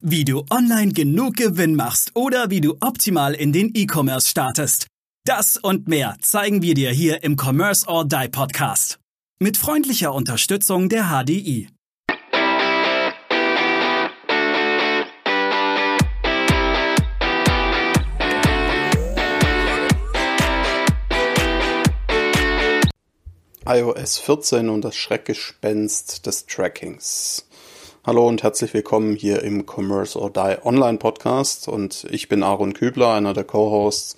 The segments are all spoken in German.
Wie du online genug Gewinn machst oder wie du optimal in den E-Commerce startest. Das und mehr zeigen wir dir hier im Commerce or Die Podcast. Mit freundlicher Unterstützung der HDI. iOS 14 und das Schreckgespenst des Trackings. Hallo und herzlich willkommen hier im Commerce or Die Online Podcast und ich bin Aaron Kübler, einer der Co-Hosts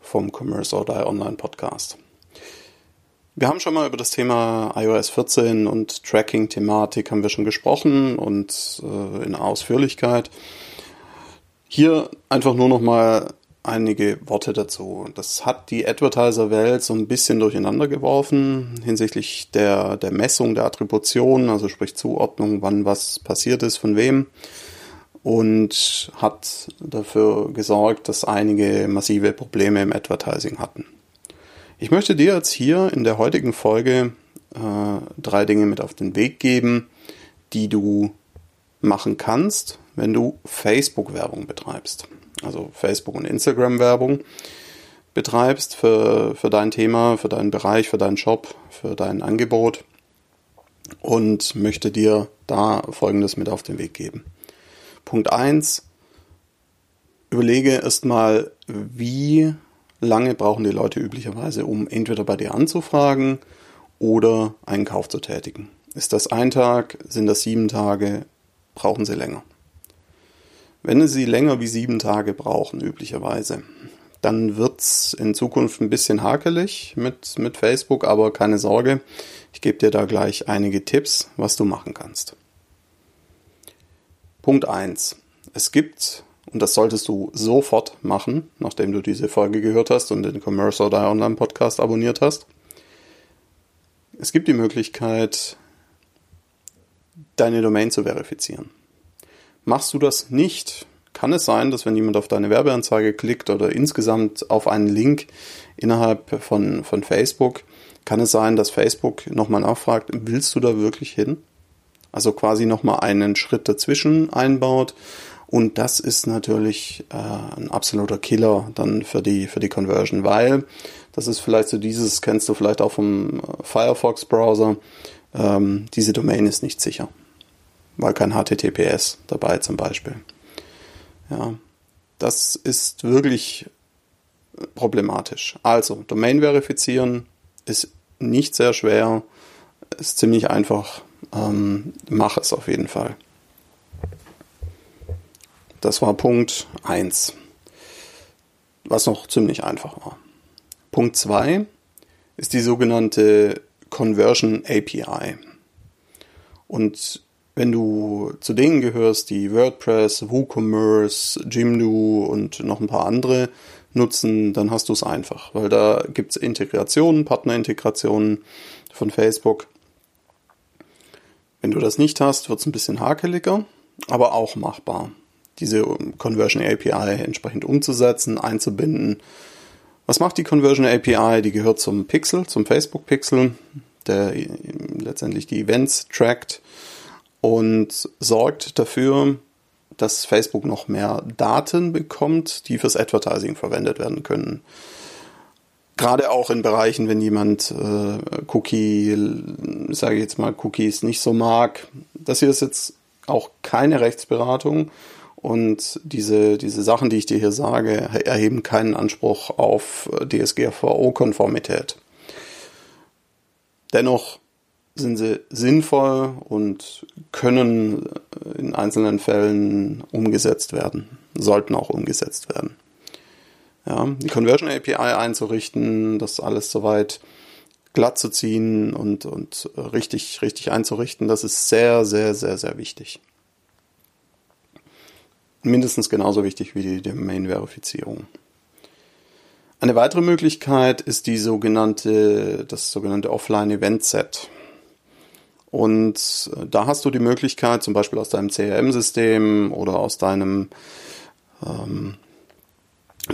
vom Commerce or Die Online Podcast. Wir haben schon mal über das Thema iOS 14 und Tracking-Thematik haben wir schon gesprochen und äh, in Ausführlichkeit. Hier einfach nur noch mal einige Worte dazu. Das hat die Advertiser-Welt so ein bisschen durcheinander geworfen hinsichtlich der, der Messung, der Attribution, also sprich Zuordnung, wann was passiert ist, von wem. Und hat dafür gesorgt, dass einige massive Probleme im Advertising hatten. Ich möchte dir jetzt hier in der heutigen Folge äh, drei Dinge mit auf den Weg geben, die du machen kannst, wenn du Facebook-Werbung betreibst also Facebook- und Instagram-Werbung betreibst für, für dein Thema, für deinen Bereich, für deinen Shop, für dein Angebot und möchte dir da Folgendes mit auf den Weg geben. Punkt 1. Überlege erstmal, wie lange brauchen die Leute üblicherweise, um entweder bei dir anzufragen oder einen Kauf zu tätigen. Ist das ein Tag? Sind das sieben Tage? Brauchen sie länger? Wenn Sie länger wie sieben Tage brauchen, üblicherweise, dann wird's in Zukunft ein bisschen hakelig mit, mit Facebook, aber keine Sorge, ich gebe dir da gleich einige Tipps, was du machen kannst. Punkt eins: Es gibt, und das solltest du sofort machen, nachdem du diese Folge gehört hast und den Commerce oder Online Podcast abonniert hast. Es gibt die Möglichkeit, deine Domain zu verifizieren. Machst du das nicht, kann es sein, dass wenn jemand auf deine Werbeanzeige klickt oder insgesamt auf einen Link innerhalb von, von Facebook, kann es sein, dass Facebook nochmal nachfragt, willst du da wirklich hin? Also quasi nochmal einen Schritt dazwischen einbaut. Und das ist natürlich äh, ein absoluter Killer dann für die, für die Conversion, weil das ist vielleicht so dieses, kennst du vielleicht auch vom Firefox-Browser, ähm, diese Domain ist nicht sicher weil kein HTTPS dabei zum Beispiel. Ja, das ist wirklich problematisch. Also, Domain verifizieren ist nicht sehr schwer, ist ziemlich einfach. Ähm, mach es auf jeden Fall. Das war Punkt 1, was noch ziemlich einfach war. Punkt 2 ist die sogenannte Conversion API. Und wenn du zu denen gehörst, die WordPress, WooCommerce, Jimdo und noch ein paar andere nutzen, dann hast du es einfach, weil da gibt es Integrationen, Partnerintegrationen von Facebook. Wenn du das nicht hast, wird es ein bisschen hakeliger, aber auch machbar, diese Conversion API entsprechend umzusetzen, einzubinden. Was macht die Conversion API? Die gehört zum Pixel, zum Facebook Pixel, der letztendlich die Events trackt und sorgt dafür, dass Facebook noch mehr Daten bekommt, die fürs Advertising verwendet werden können. Gerade auch in Bereichen, wenn jemand äh, Cookie, sage ich jetzt mal, Cookies nicht so mag. Das hier ist jetzt auch keine Rechtsberatung und diese, diese Sachen, die ich dir hier sage, erheben keinen Anspruch auf DSGVO-Konformität. Dennoch sind sie sinnvoll und können in einzelnen Fällen umgesetzt werden, sollten auch umgesetzt werden. Ja, die Conversion API einzurichten, das alles soweit glatt zu ziehen und, und richtig, richtig einzurichten, das ist sehr, sehr, sehr, sehr wichtig. Mindestens genauso wichtig wie die Domain-Verifizierung. Eine weitere Möglichkeit ist die sogenannte, das sogenannte Offline-Event-Set. Und da hast du die Möglichkeit, zum Beispiel aus deinem CRM-System oder aus deinem ähm,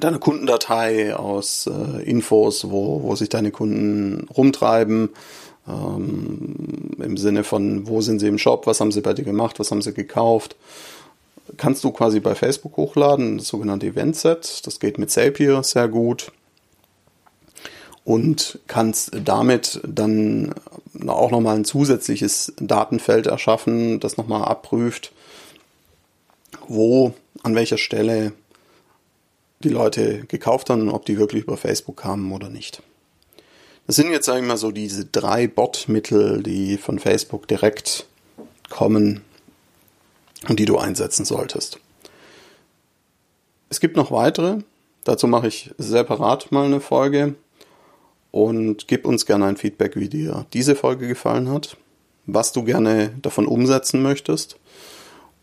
deiner Kundendatei, aus äh, Infos, wo, wo sich deine Kunden rumtreiben, ähm, im Sinne von, wo sind sie im Shop, was haben sie bei dir gemacht, was haben sie gekauft, kannst du quasi bei Facebook hochladen, das sogenannte Event-Set. Das geht mit Zapier sehr gut. Und kannst damit dann auch nochmal ein zusätzliches Datenfeld erschaffen, das nochmal abprüft, wo, an welcher Stelle die Leute gekauft haben ob die wirklich über Facebook kamen oder nicht. Das sind jetzt, sage ich mal, so diese drei Bot-Mittel, die von Facebook direkt kommen und die du einsetzen solltest. Es gibt noch weitere. Dazu mache ich separat mal eine Folge und gib uns gerne ein Feedback, wie dir diese Folge gefallen hat, was du gerne davon umsetzen möchtest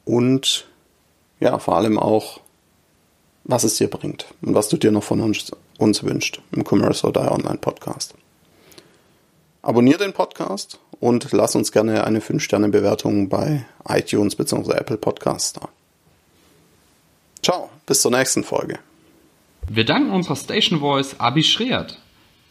und ja, vor allem auch, was es dir bringt und was du dir noch von uns, uns wünscht im Commerce or Die Online Podcast. Abonnier den Podcast und lass uns gerne eine 5-Sterne-Bewertung bei iTunes bzw. Apple Podcasts da. Ciao, bis zur nächsten Folge. Wir danken unserer Station Voice Abi Schreert.